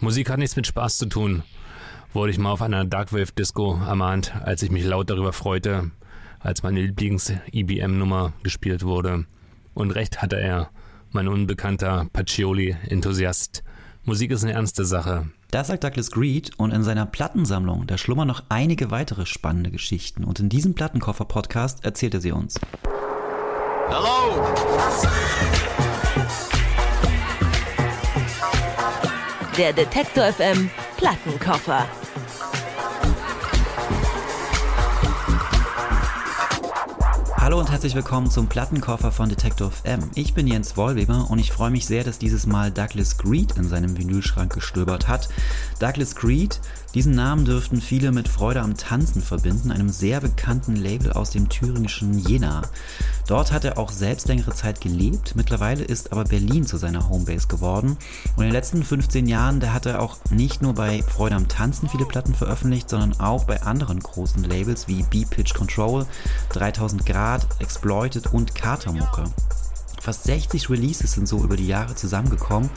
Musik hat nichts mit Spaß zu tun, wurde ich mal auf einer Darkwave-Disco ermahnt, als ich mich laut darüber freute, als meine Lieblings-IBM-Nummer gespielt wurde. Und recht hatte er, mein unbekannter Pacioli-Enthusiast. Musik ist eine ernste Sache. Das sagt Douglas Greed und in seiner Plattensammlung, da schlummern noch einige weitere spannende Geschichten und in diesem Plattenkoffer-Podcast erzählt er sie uns. Hello! Der Detektor FM Plattenkoffer. Hallo und herzlich willkommen zum Plattenkoffer von Detective M. Ich bin Jens Wollweber und ich freue mich sehr, dass dieses Mal Douglas Greed in seinem Vinylschrank gestöbert hat. Douglas Greed, diesen Namen dürften viele mit Freude am Tanzen verbinden, einem sehr bekannten Label aus dem thüringischen Jena. Dort hat er auch selbst längere Zeit gelebt, mittlerweile ist aber Berlin zu seiner Homebase geworden und in den letzten 15 Jahren, da hat er auch nicht nur bei Freude am Tanzen viele Platten veröffentlicht, sondern auch bei anderen großen Labels wie B-Pitch Control, 3000 Grad, Exploited und Katermucke. Fast 60 Releases sind so über die Jahre zusammengekommen.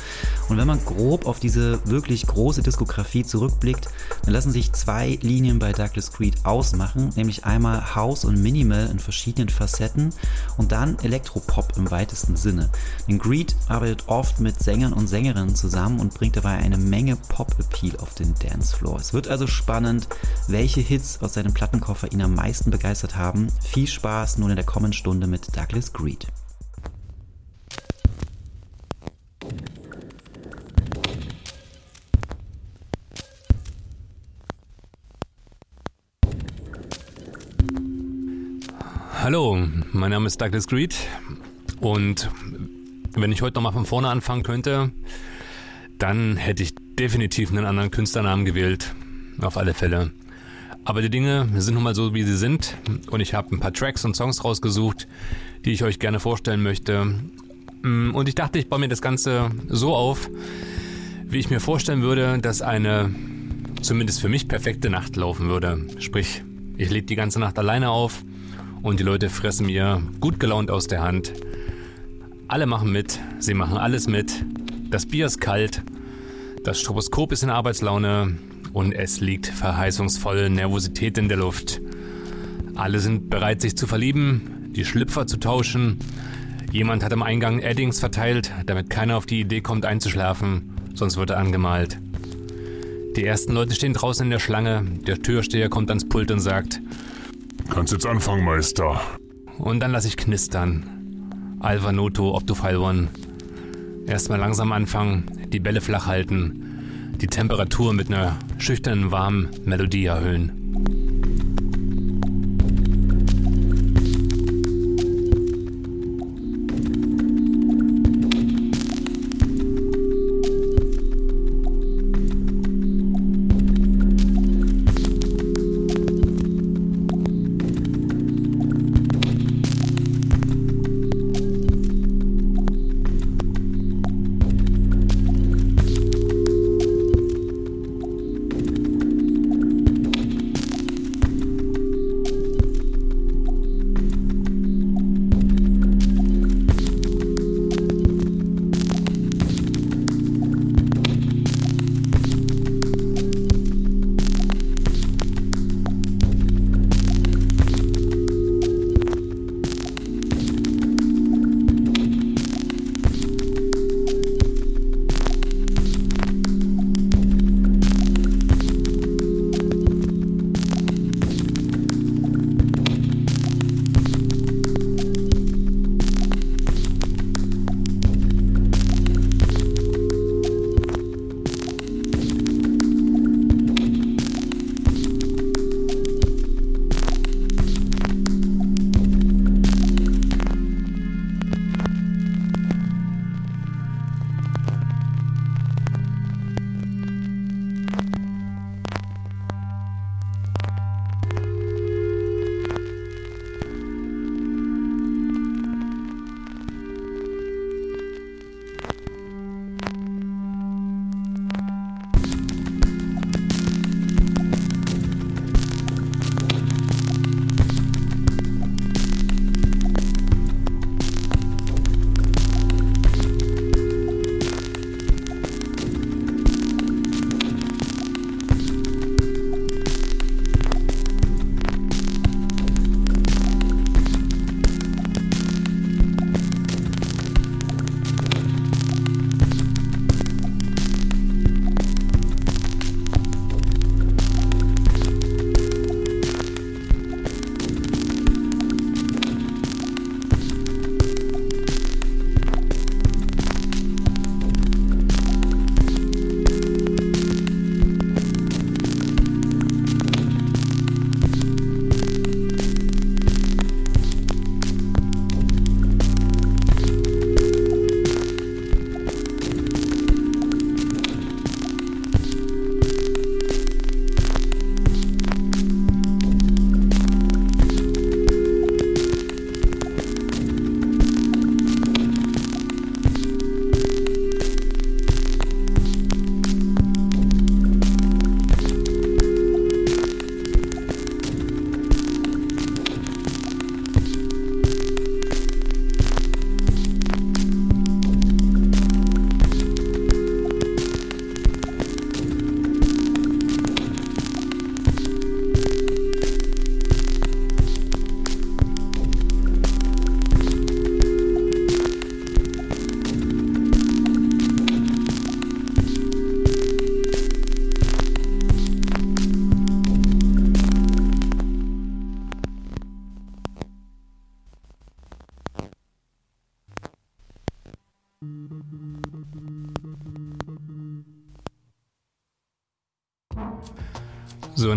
Und wenn man grob auf diese wirklich große Diskografie zurückblickt, dann lassen sich zwei Linien bei Douglas Creed ausmachen, nämlich einmal House und Minimal in verschiedenen Facetten und dann Elektropop im weitesten Sinne. Denn Greed arbeitet oft mit Sängern und Sängerinnen zusammen und bringt dabei eine Menge Pop-Appeal auf den Dancefloor. Es wird also spannend, welche Hits aus seinem Plattenkoffer ihn am meisten begeistert haben. Viel Spaß nun in der kommenden Stunde mit Douglas Greed. Hallo, mein Name ist Douglas Greed und wenn ich heute nochmal von vorne anfangen könnte, dann hätte ich definitiv einen anderen Künstlernamen gewählt. Auf alle Fälle. Aber die Dinge sind nun mal so, wie sie sind und ich habe ein paar Tracks und Songs rausgesucht, die ich euch gerne vorstellen möchte. Mm, und ich dachte, ich baue mir das Ganze so auf, wie ich mir vorstellen würde, dass eine zumindest für mich perfekte Nacht laufen würde. Sprich, ich lebe die ganze Nacht alleine auf und die Leute fressen mir gut gelaunt aus der Hand. Alle machen mit, sie machen alles mit. Das Bier ist kalt, das Stroboskop ist in Arbeitslaune und es liegt verheißungsvoll Nervosität in der Luft. Alle sind bereit, sich zu verlieben, die Schlüpfer zu tauschen. Jemand hat am Eingang Eddings verteilt, damit keiner auf die Idee kommt einzuschlafen, sonst wird er angemalt. Die ersten Leute stehen draußen in der Schlange, der Türsteher kommt ans Pult und sagt, Kannst jetzt anfangen, Meister. Und dann lass ich knistern. Alva Noto, Optofile One. Erstmal langsam anfangen, die Bälle flach halten, die Temperatur mit einer schüchternen, warmen Melodie erhöhen.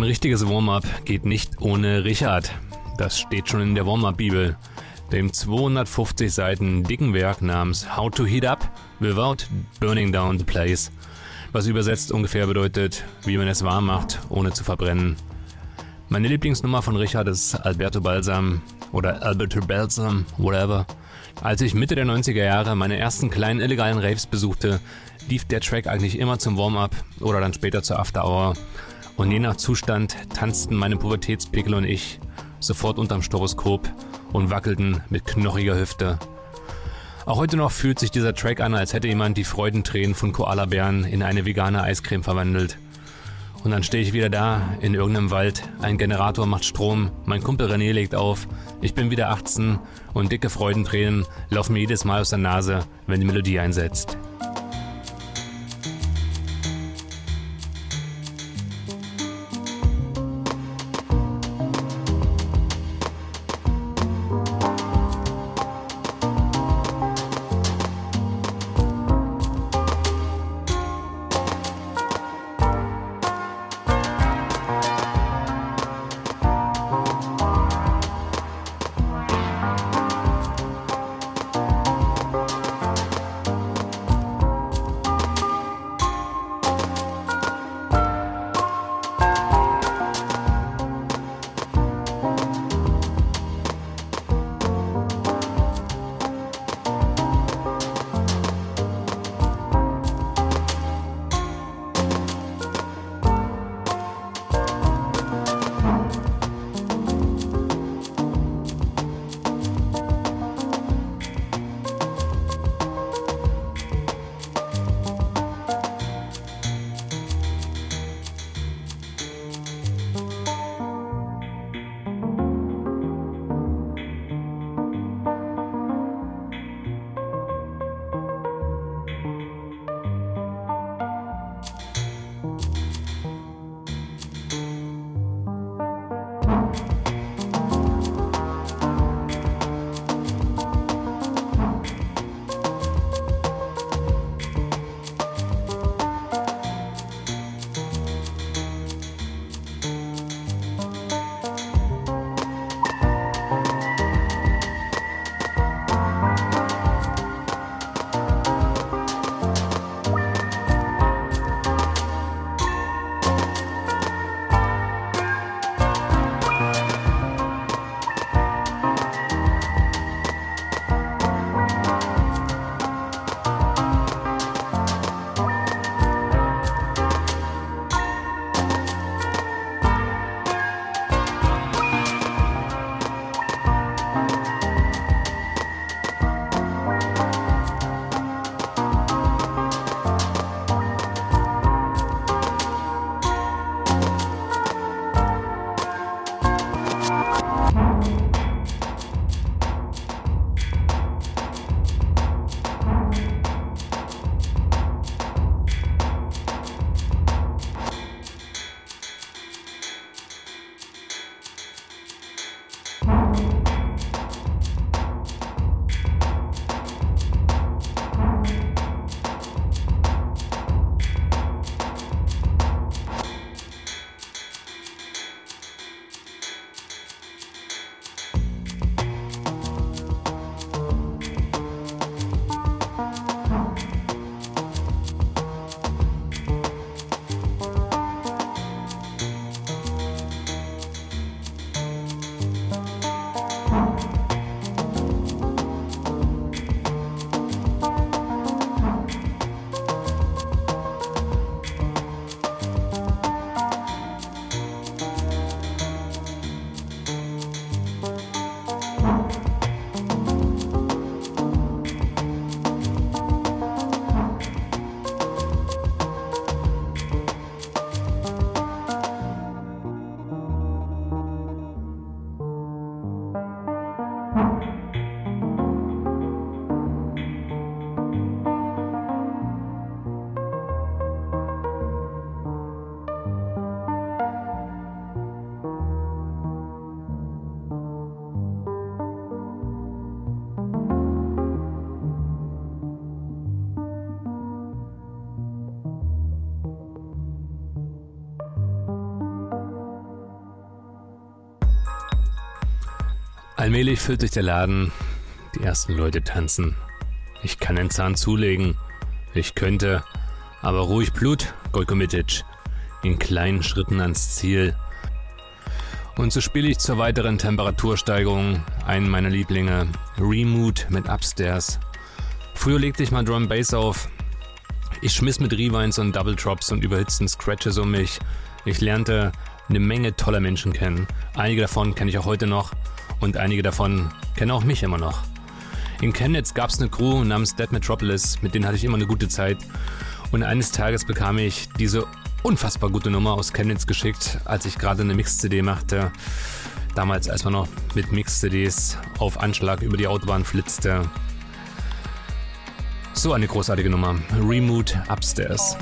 Richtiges Warm-up geht nicht ohne Richard. Das steht schon in der Warm-up-Bibel, dem 250 Seiten dicken Werk namens How to Heat Up Without Burning Down the Place, was übersetzt ungefähr bedeutet, wie man es warm macht, ohne zu verbrennen. Meine Lieblingsnummer von Richard ist Alberto Balsam oder Alberto Balsam, whatever. Als ich Mitte der 90er Jahre meine ersten kleinen illegalen Raves besuchte, lief der Track eigentlich immer zum Warm-up oder dann später zur After Hour und je nach Zustand tanzten meine Pubertätspickel und ich sofort unterm Stroboskop und wackelten mit knochiger Hüfte. Auch heute noch fühlt sich dieser Track an, als hätte jemand die Freudentränen von Koalabären in eine vegane Eiscreme verwandelt. Und dann stehe ich wieder da, in irgendeinem Wald, ein Generator macht Strom, mein Kumpel René legt auf, ich bin wieder 18 und dicke Freudentränen laufen mir jedes Mal aus der Nase, wenn die Melodie einsetzt. Allmählich füllt sich der Laden, die ersten Leute tanzen. Ich kann den Zahn zulegen. Ich könnte, aber ruhig Blut, Gojko Mitic. In kleinen Schritten ans Ziel. Und so spiele ich zur weiteren Temperatursteigerung einen meiner Lieblinge, Remood mit Upstairs. Früher legte ich mal Drum Bass auf. Ich schmiss mit Rewinds und Double Drops und überhitzten Scratches um mich. Ich lernte eine Menge toller Menschen kennen. Einige davon kenne ich auch heute noch und einige davon kennen auch mich immer noch. In Chemnitz gab es eine Crew namens Dead Metropolis, mit denen hatte ich immer eine gute Zeit. Und eines Tages bekam ich diese unfassbar gute Nummer aus Chemnitz geschickt, als ich gerade eine Mix-CD machte. Damals, als man noch mit Mix-CDs auf Anschlag über die Autobahn flitzte. So eine großartige Nummer. Remote Upstairs.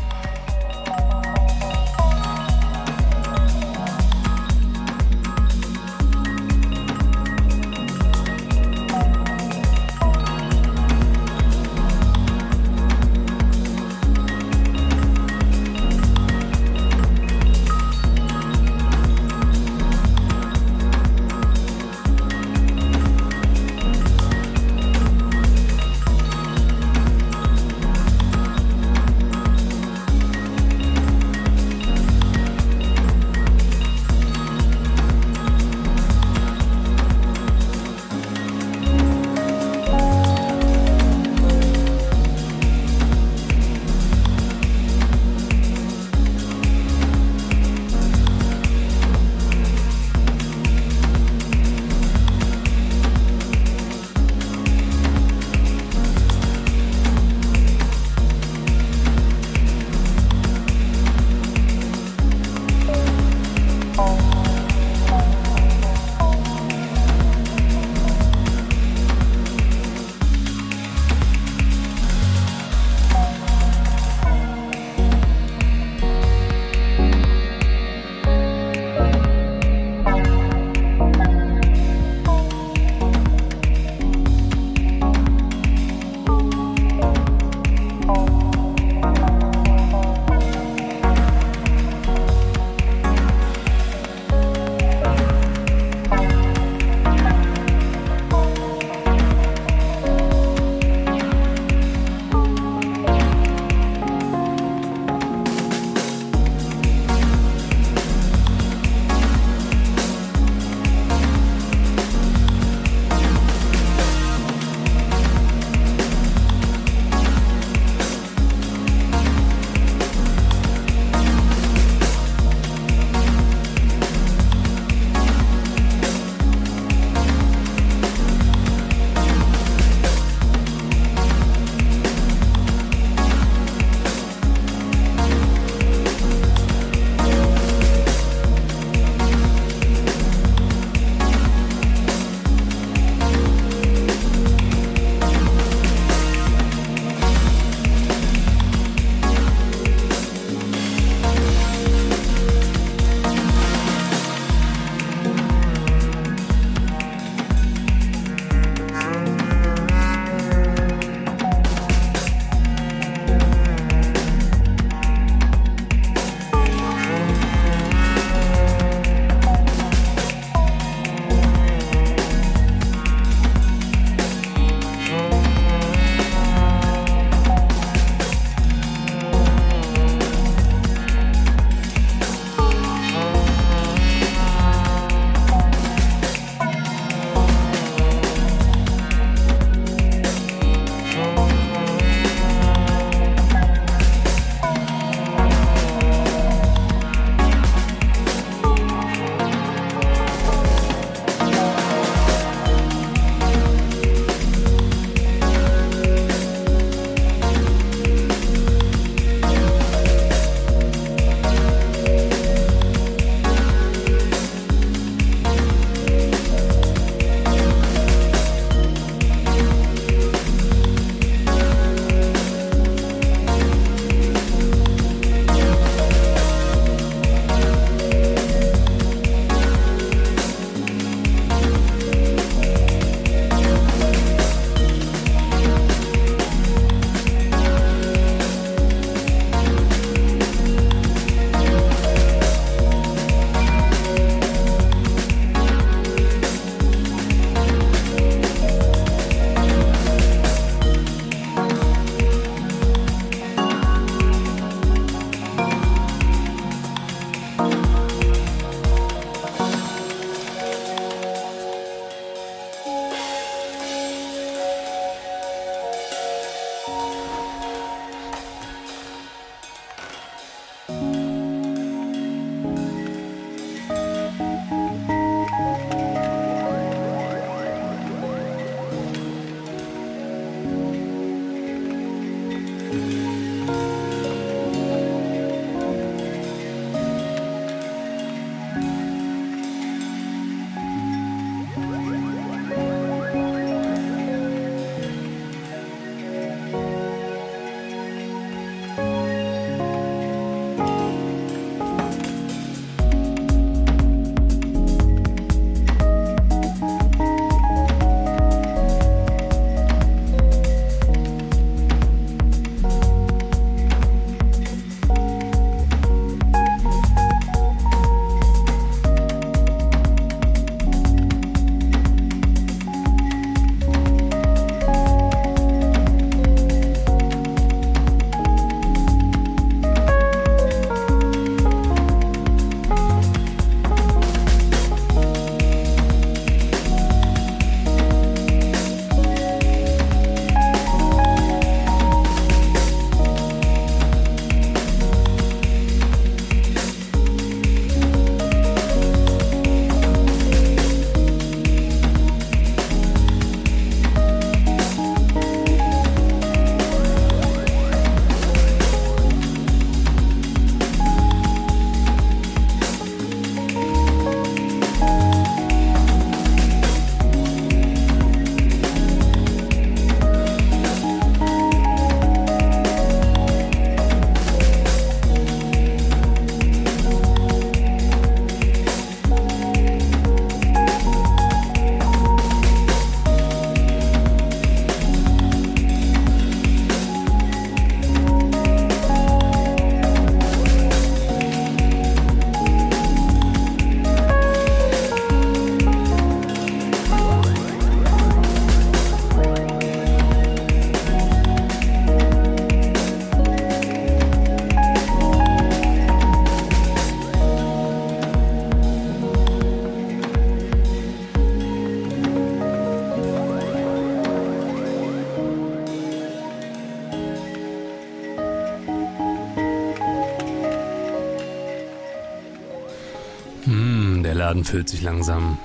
Laden füllt sich langsam.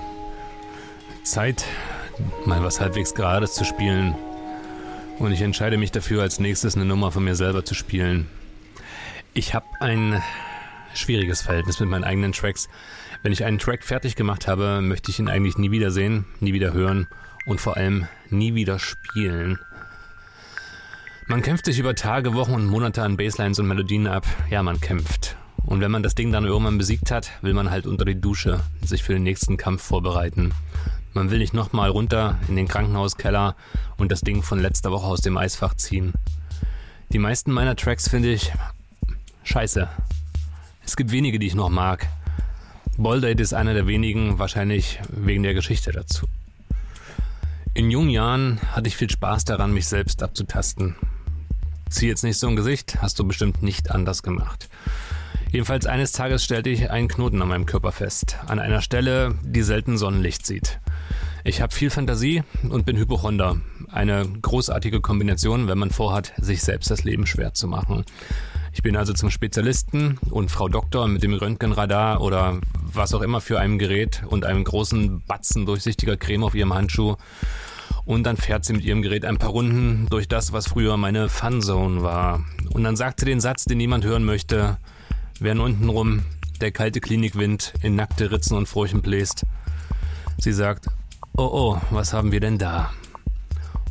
Zeit, mal was halbwegs Gerades zu spielen. Und ich entscheide mich dafür, als nächstes eine Nummer von mir selber zu spielen. Ich habe ein schwieriges Verhältnis mit meinen eigenen Tracks. Wenn ich einen Track fertig gemacht habe, möchte ich ihn eigentlich nie wieder sehen, nie wieder hören und vor allem nie wieder spielen. Man kämpft sich über Tage, Wochen und Monate an Basslines und Melodien ab. Ja, man kämpft. Und wenn man das Ding dann irgendwann besiegt hat, will man halt unter die Dusche sich für den nächsten Kampf vorbereiten. Man will nicht nochmal runter in den Krankenhauskeller und das Ding von letzter Woche aus dem Eisfach ziehen. Die meisten meiner Tracks finde ich scheiße. Es gibt wenige, die ich noch mag. Boldate ist einer der wenigen, wahrscheinlich wegen der Geschichte dazu. In jungen Jahren hatte ich viel Spaß daran, mich selbst abzutasten. Zieh jetzt nicht so ein Gesicht, hast du bestimmt nicht anders gemacht. Jedenfalls eines Tages stellte ich einen Knoten an meinem Körper fest, an einer Stelle, die selten Sonnenlicht sieht. Ich habe viel Fantasie und bin Hypochonder. Eine großartige Kombination, wenn man vorhat, sich selbst das Leben schwer zu machen. Ich bin also zum Spezialisten und Frau Doktor mit dem Röntgenradar oder was auch immer für einem Gerät und einem großen Batzen durchsichtiger Creme auf ihrem Handschuh. Und dann fährt sie mit ihrem Gerät ein paar Runden durch das, was früher meine Funzone war. Und dann sagt sie den Satz, den niemand hören möchte, während untenrum der kalte Klinikwind in nackte Ritzen und Furchen bläst. Sie sagt, oh oh, was haben wir denn da?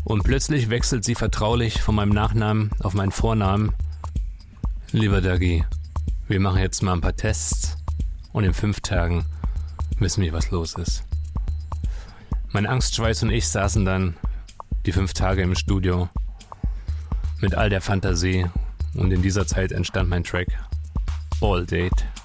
Und plötzlich wechselt sie vertraulich von meinem Nachnamen auf meinen Vornamen. Lieber Dagi, wir machen jetzt mal ein paar Tests und in fünf Tagen wissen wir, was los ist. Mein Angstschweiß und ich saßen dann die fünf Tage im Studio mit all der Fantasie und in dieser Zeit entstand mein Track All Date.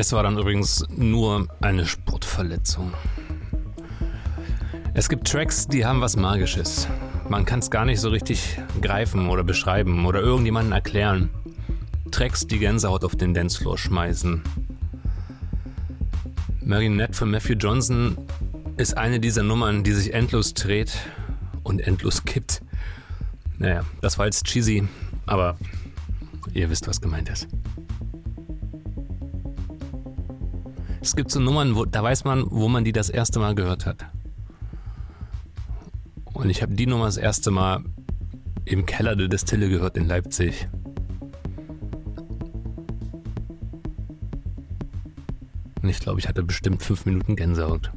Es war dann übrigens nur eine Sportverletzung. Es gibt Tracks, die haben was Magisches. Man kann es gar nicht so richtig greifen oder beschreiben oder irgendjemanden erklären. Tracks, die Gänsehaut auf den Dancefloor schmeißen. Marionette von Matthew Johnson ist eine dieser Nummern, die sich endlos dreht und endlos kippt. Naja, das war jetzt cheesy, aber ihr wisst, was gemeint ist. Es gibt so Nummern, wo, da weiß man, wo man die das erste Mal gehört hat. Und ich habe die Nummer das erste Mal im Keller der Destille gehört in Leipzig. Und ich glaube, ich hatte bestimmt fünf Minuten Gänsehaut.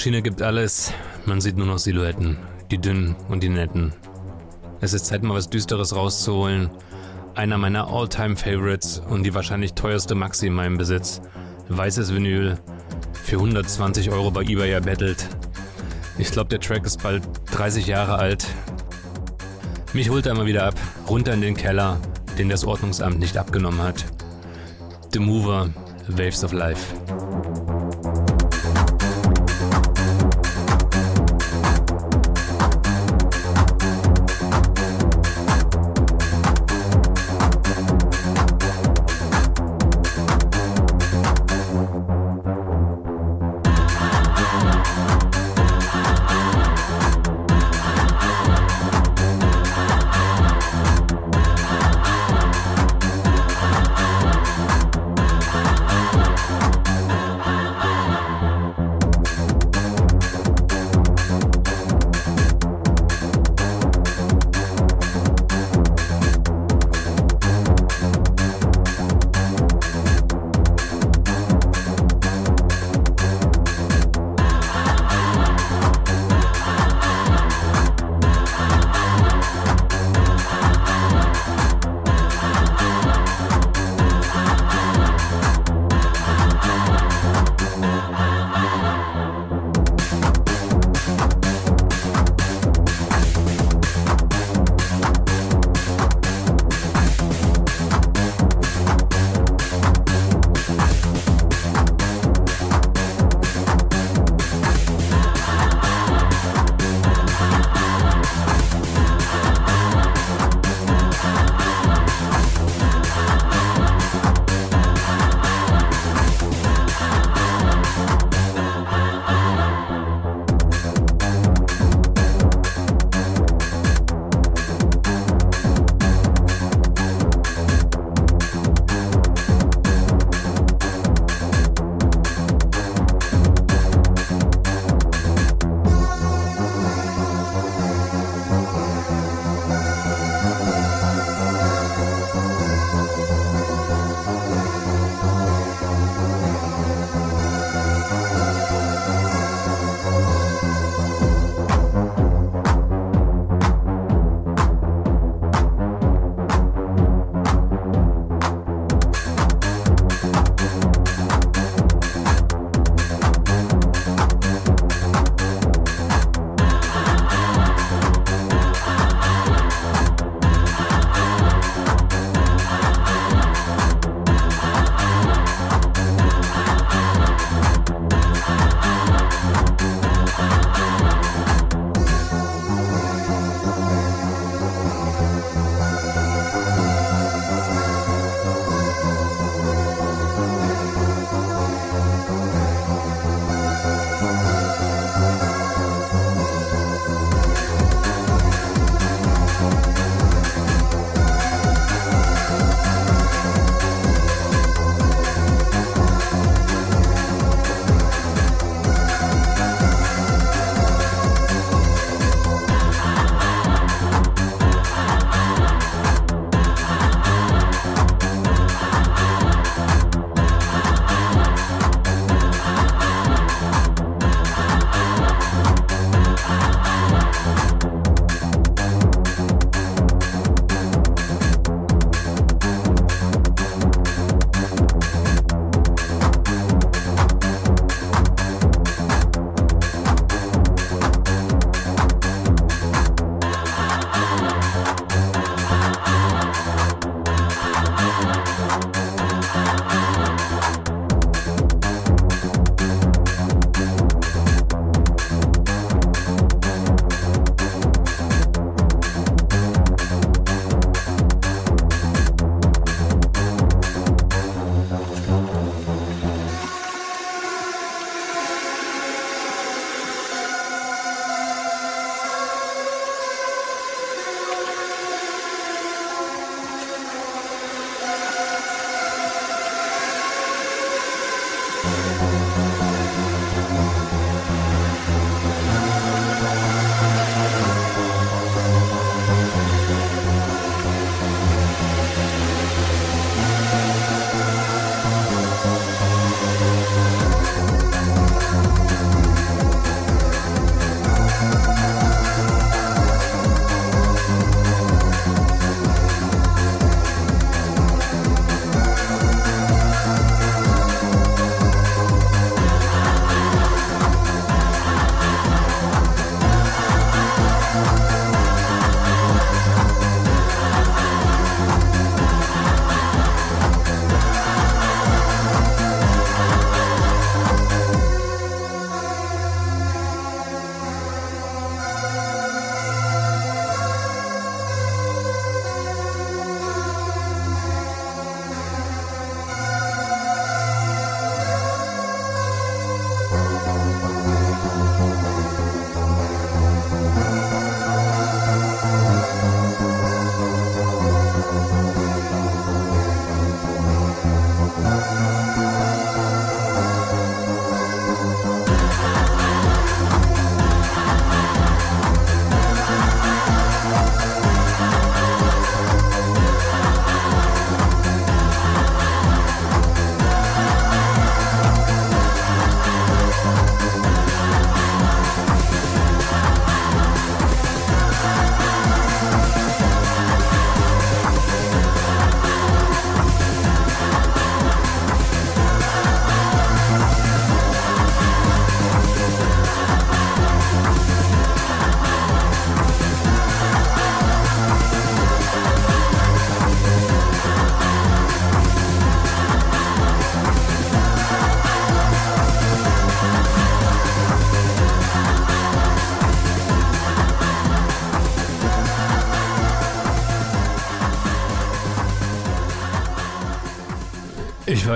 Maschine gibt alles, man sieht nur noch Silhouetten, die dünnen und die netten. Es ist Zeit, mal was Düsteres rauszuholen. Einer meiner All-Time-Favorites und die wahrscheinlich teuerste Maxi in meinem Besitz. Weißes Vinyl, für 120 Euro bei eBay erbettelt. Ich glaube, der Track ist bald 30 Jahre alt. Mich holt er immer wieder ab, runter in den Keller, den das Ordnungsamt nicht abgenommen hat. The Mover, Waves of Life.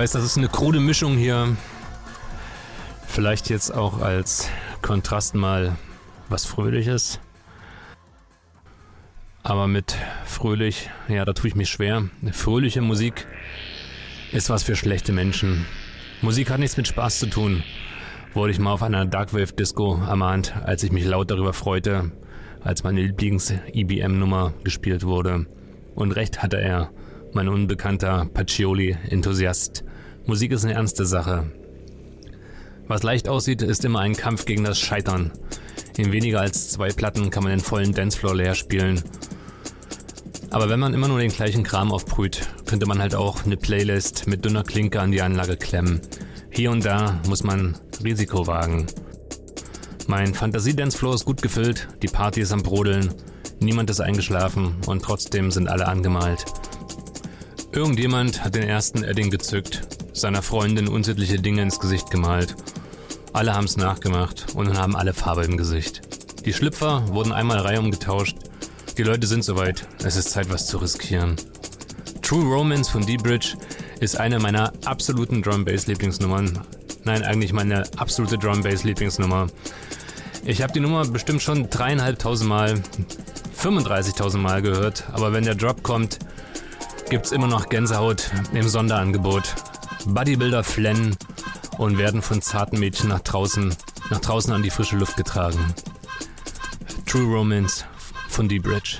Weiß, das ist eine krude Mischung hier. Vielleicht jetzt auch als Kontrast mal was Fröhliches. Aber mit fröhlich, ja, da tue ich mich schwer. Fröhliche Musik ist was für schlechte Menschen. Musik hat nichts mit Spaß zu tun, wurde ich mal auf einer Darkwave-Disco ermahnt, als ich mich laut darüber freute, als meine Lieblings-IBM-Nummer gespielt wurde. Und recht hatte er, mein unbekannter Pacioli-Enthusiast. Musik ist eine ernste Sache. Was leicht aussieht, ist immer ein Kampf gegen das Scheitern. In weniger als zwei Platten kann man den vollen Dancefloor leer spielen aber wenn man immer nur den gleichen Kram aufbrüht, könnte man halt auch eine Playlist mit dünner Klinke an die Anlage klemmen. Hier und da muss man Risiko wagen. Mein Fantasie-Dancefloor ist gut gefüllt, die Party ist am Brodeln, niemand ist eingeschlafen und trotzdem sind alle angemalt. Irgendjemand hat den ersten Edding gezückt, seiner Freundin unsittliche Dinge ins Gesicht gemalt. Alle haben es nachgemacht und dann haben alle Farbe im Gesicht. Die Schlüpfer wurden einmal reihum getauscht die Leute sind soweit. Es ist Zeit, was zu riskieren. True Romance von D-Bridge ist eine meiner absoluten Drum Bass Lieblingsnummern. Nein, eigentlich meine absolute Drum Bass Lieblingsnummer. Ich habe die Nummer bestimmt schon dreieinhalbtausend Mal, 35.000 Mal gehört, aber wenn der Drop kommt, gibt's immer noch Gänsehaut im Sonderangebot. Bodybuilder flennen und werden von zarten Mädchen nach draußen, nach draußen an die frische Luft getragen. True Romance von Die Bridge.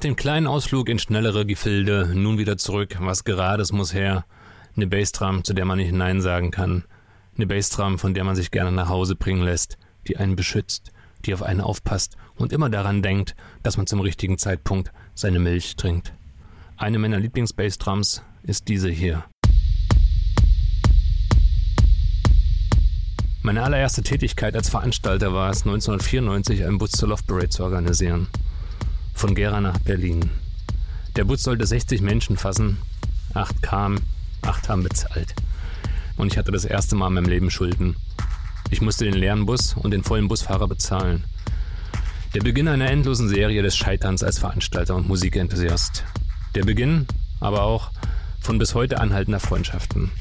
Nach dem kleinen Ausflug in schnellere Gefilde, nun wieder zurück. Was Gerades muss her. Eine Bassdrum, zu der man nicht Nein sagen kann. Eine Bassdrum, von der man sich gerne nach Hause bringen lässt, die einen beschützt, die auf einen aufpasst und immer daran denkt, dass man zum richtigen Zeitpunkt seine Milch trinkt. Eine meiner Lieblings-Bassdrums ist diese hier. Meine allererste Tätigkeit als Veranstalter war es, 1994 einen Butz zur Love Parade zu organisieren. Von Gera nach Berlin. Der Bus sollte 60 Menschen fassen. Acht kamen, acht haben bezahlt. Und ich hatte das erste Mal in meinem Leben Schulden. Ich musste den leeren Bus und den vollen Busfahrer bezahlen. Der Beginn einer endlosen Serie des Scheiterns als Veranstalter und Musikenthusiast. Der Beginn, aber auch von bis heute anhaltender Freundschaften.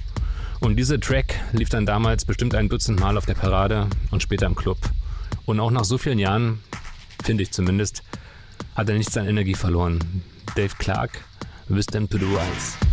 Und dieser Track lief dann damals bestimmt ein Dutzend Mal auf der Parade und später im Club. Und auch nach so vielen Jahren, finde ich zumindest, hat er nichts an Energie verloren. Dave Clark, Wisdom to the Rise.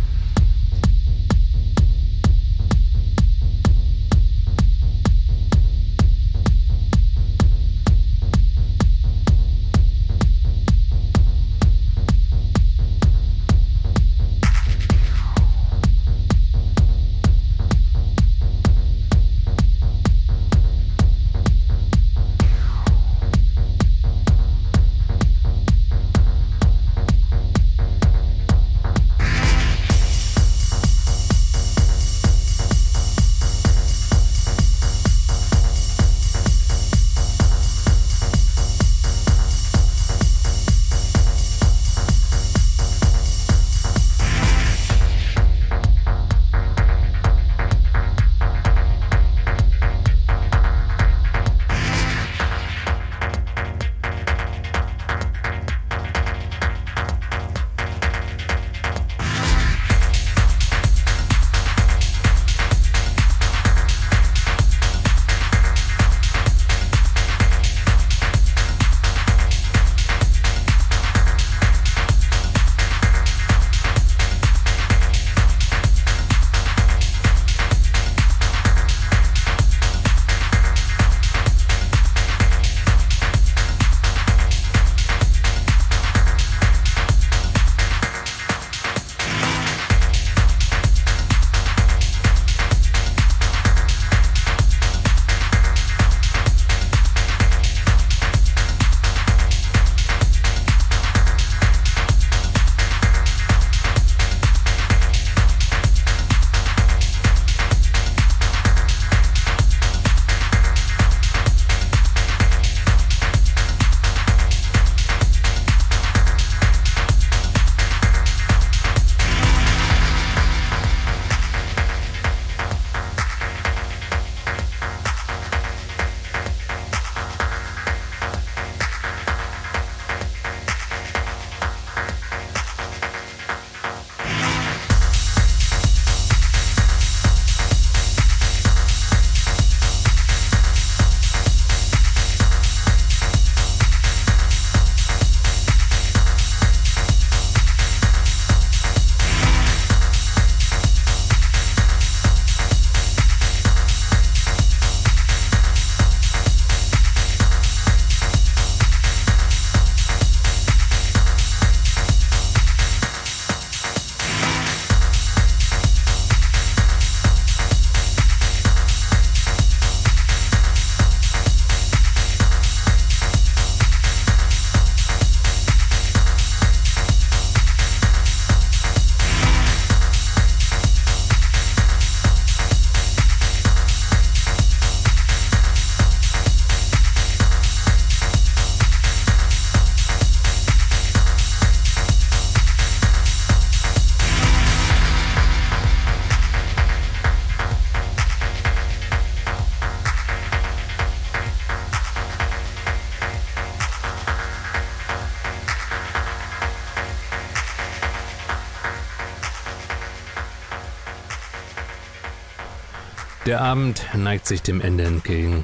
Der Abend neigt sich dem Ende entgegen.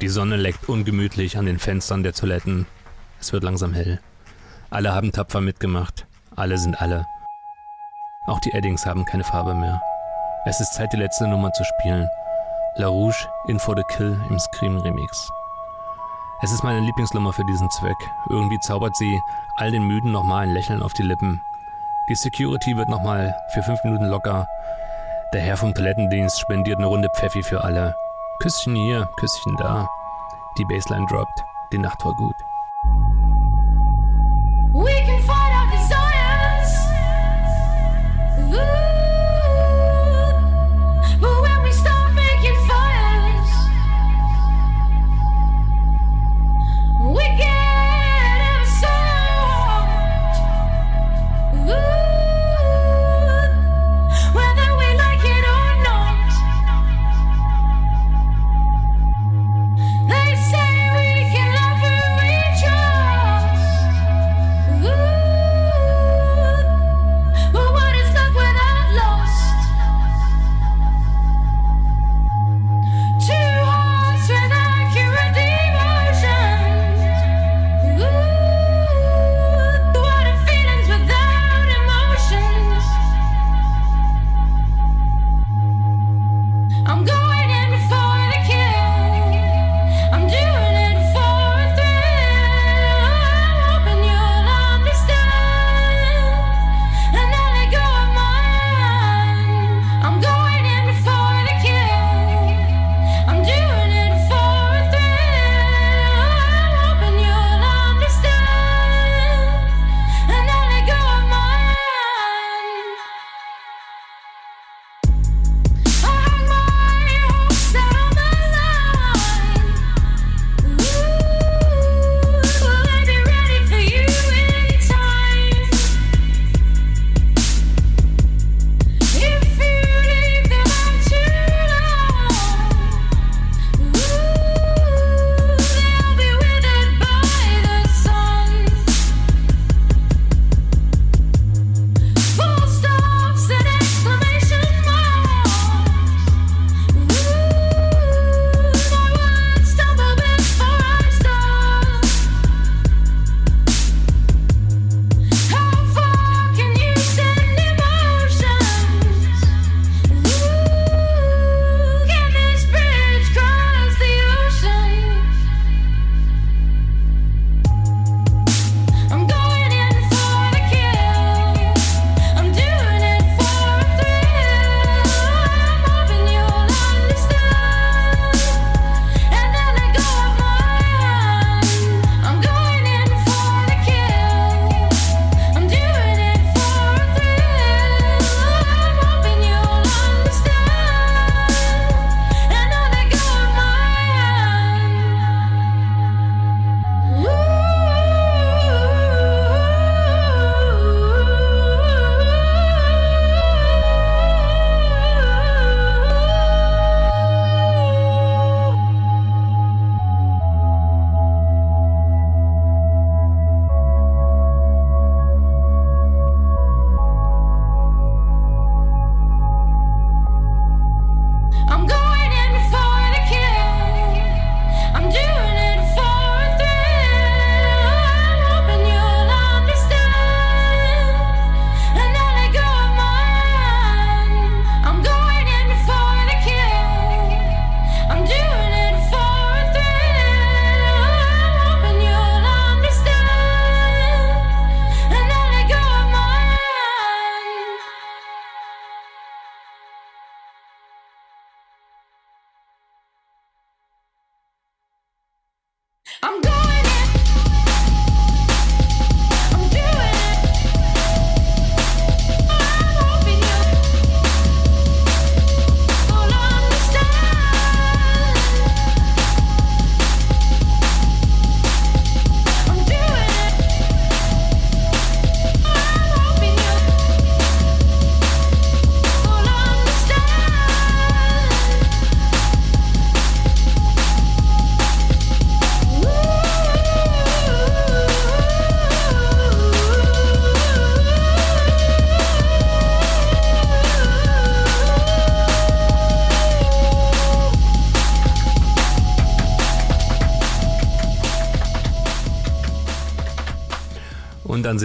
Die Sonne leckt ungemütlich an den Fenstern der Toiletten. Es wird langsam hell. Alle haben tapfer mitgemacht. Alle sind alle. Auch die Eddings haben keine Farbe mehr. Es ist Zeit, die letzte Nummer zu spielen. La Rouge in for the Kill im Scream Remix. Es ist meine Lieblingsnummer für diesen Zweck. Irgendwie zaubert sie all den Müden nochmal ein Lächeln auf die Lippen. Die Security wird nochmal für fünf Minuten locker der Herr vom Toilettendienst spendiert eine Runde Pfeffi für alle. Küsschen hier, Küsschen da. Die Baseline droppt. Die Nacht war gut.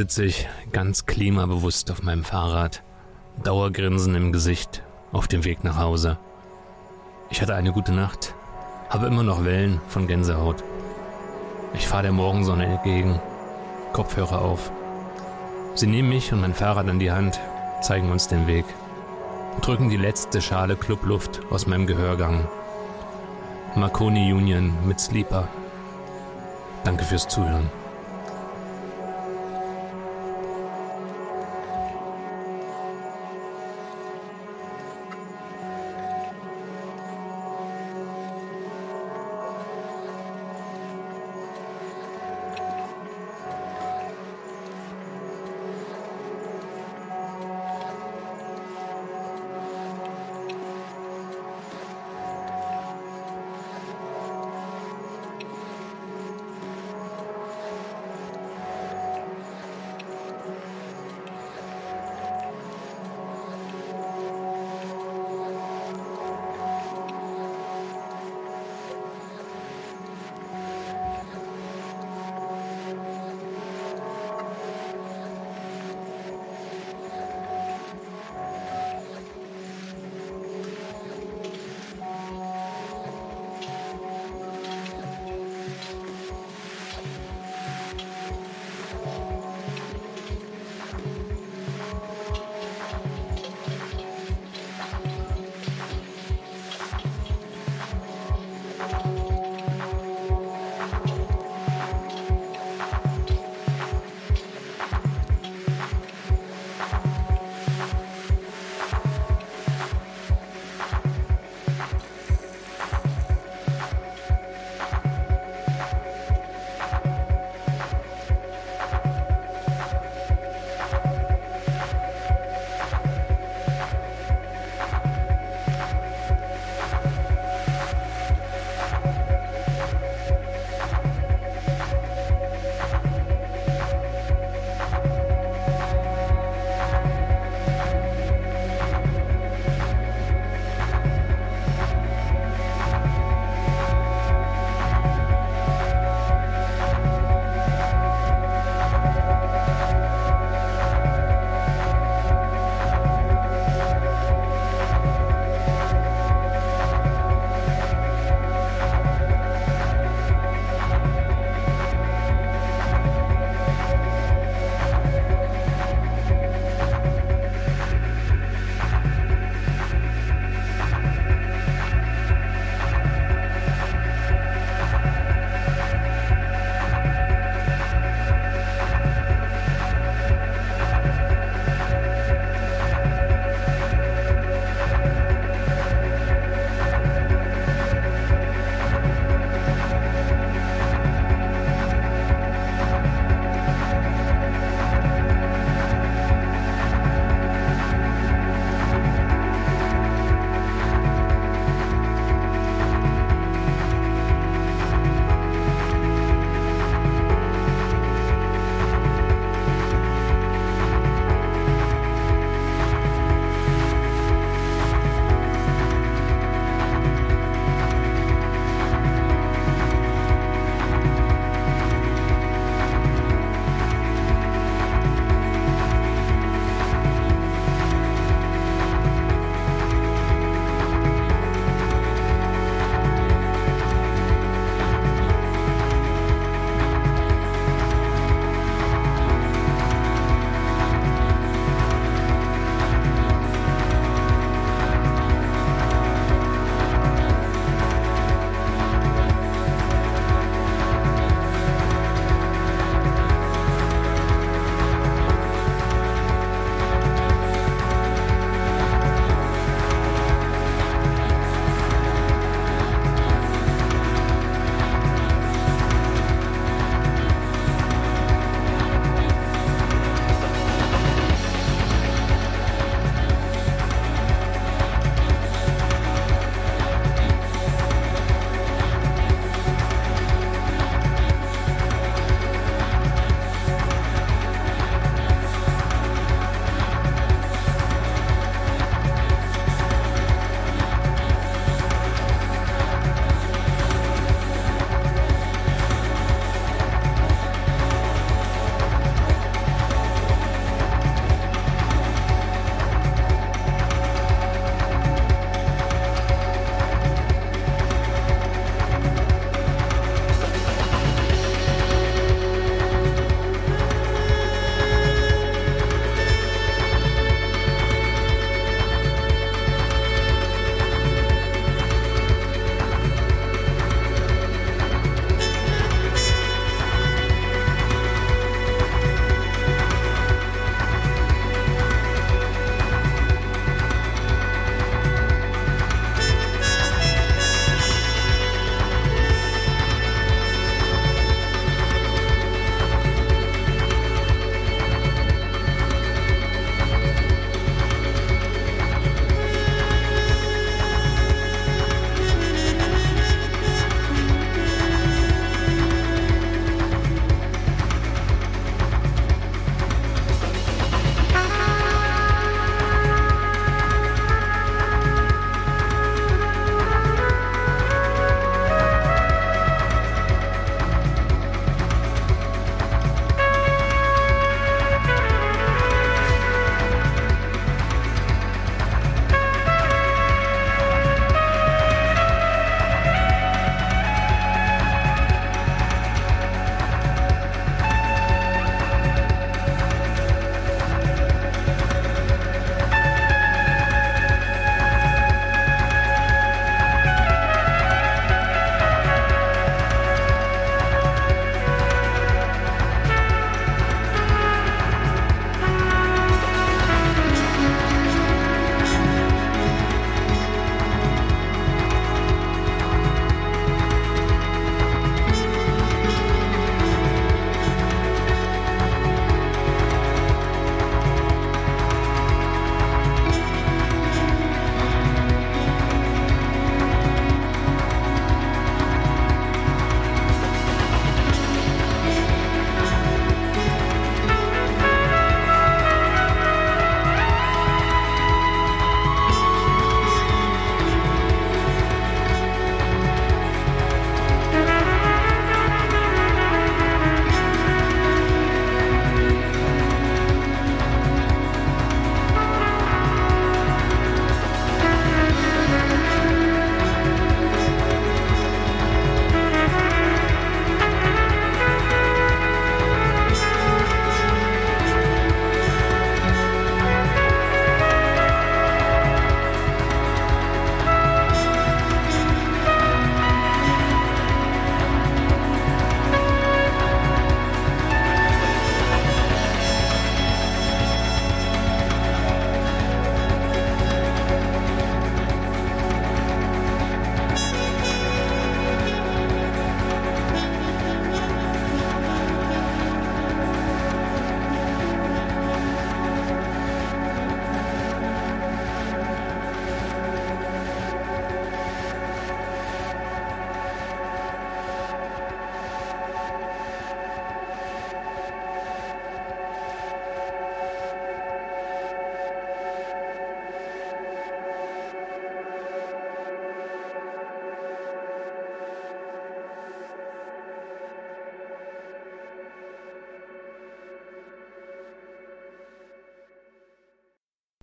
sitze ich ganz klimabewusst auf meinem Fahrrad, Dauergrinsen im Gesicht, auf dem Weg nach Hause. Ich hatte eine gute Nacht, habe immer noch Wellen von Gänsehaut. Ich fahre der Morgensonne entgegen, Kopfhörer auf. Sie nehmen mich und mein Fahrrad an die Hand, zeigen uns den Weg, drücken die letzte Schale Clubluft aus meinem Gehörgang. Marconi Union mit Sleeper. Danke fürs Zuhören.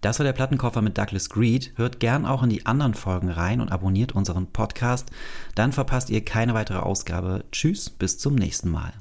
Das war der Plattenkoffer mit Douglas Greed. Hört gern auch in die anderen Folgen rein und abonniert unseren Podcast. Dann verpasst ihr keine weitere Ausgabe. Tschüss, bis zum nächsten Mal.